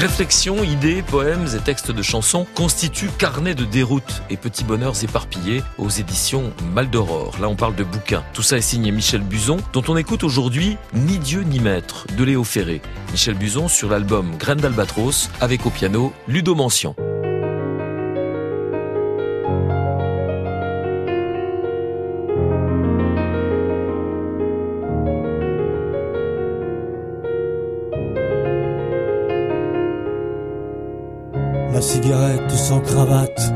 Réflexions, idées, poèmes et textes de chansons constituent carnet de déroute et petits bonheurs éparpillés aux éditions Mal d'Aurore. Là, on parle de bouquins. Tout ça est signé Michel Buzon, dont on écoute aujourd'hui Ni Dieu ni Maître de Léo Ferré. Michel Buzon sur l'album Graine d'Albatros avec au piano Ludo Mention. La cigarette sans cravate,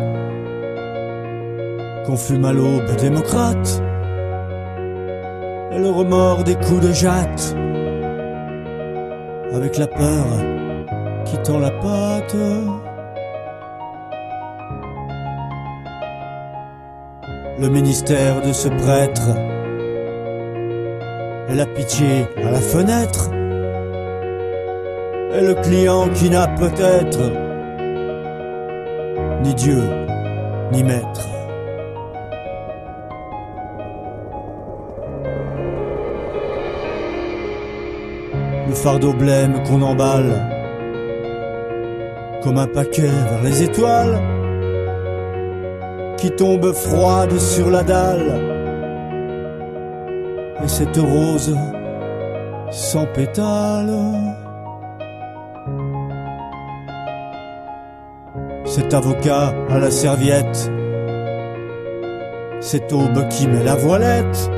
qu'on fume à l'aube démocrate, et le remords des coups de jatte, avec la peur qui tend la patte. Le ministère de ce prêtre, et la pitié à la fenêtre, et le client qui n'a peut-être ni Dieu, ni maître. Le fardeau blême qu'on emballe, comme un paquet vers les étoiles, qui tombe froide sur la dalle. Et cette rose sans pétales. Cet avocat à la serviette, cette aube qui met la voilette,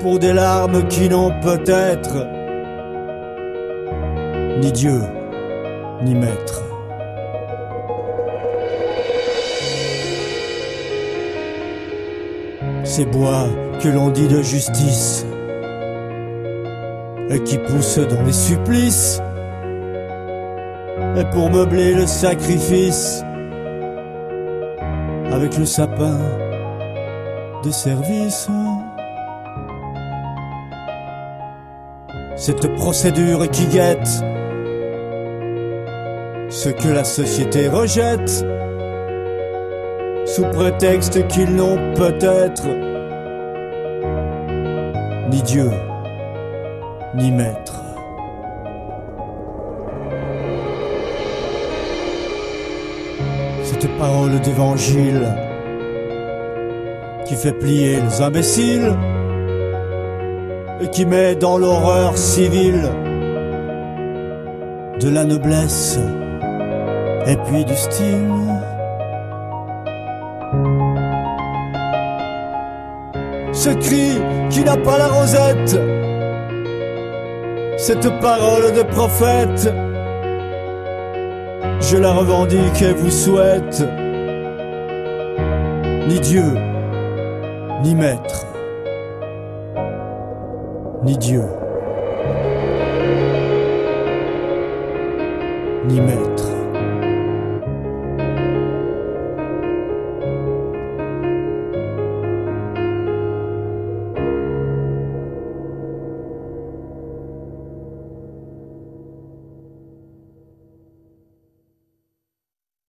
pour des larmes qui n'ont peut-être ni Dieu, ni maître. Ces bois que l'on dit de justice, et qui poussent dans les supplices, et pour meubler le sacrifice avec le sapin de service. Cette procédure qui guette ce que la société rejette sous prétexte qu'ils n'ont peut-être ni Dieu ni maître. Cette parole d'évangile qui fait plier les imbéciles et qui met dans l'horreur civile de la noblesse et puis du style. Ce cri qui n'a pas la rosette, cette parole de prophète je la revendique et vous souhaite ni Dieu, ni maître, ni Dieu, ni maître.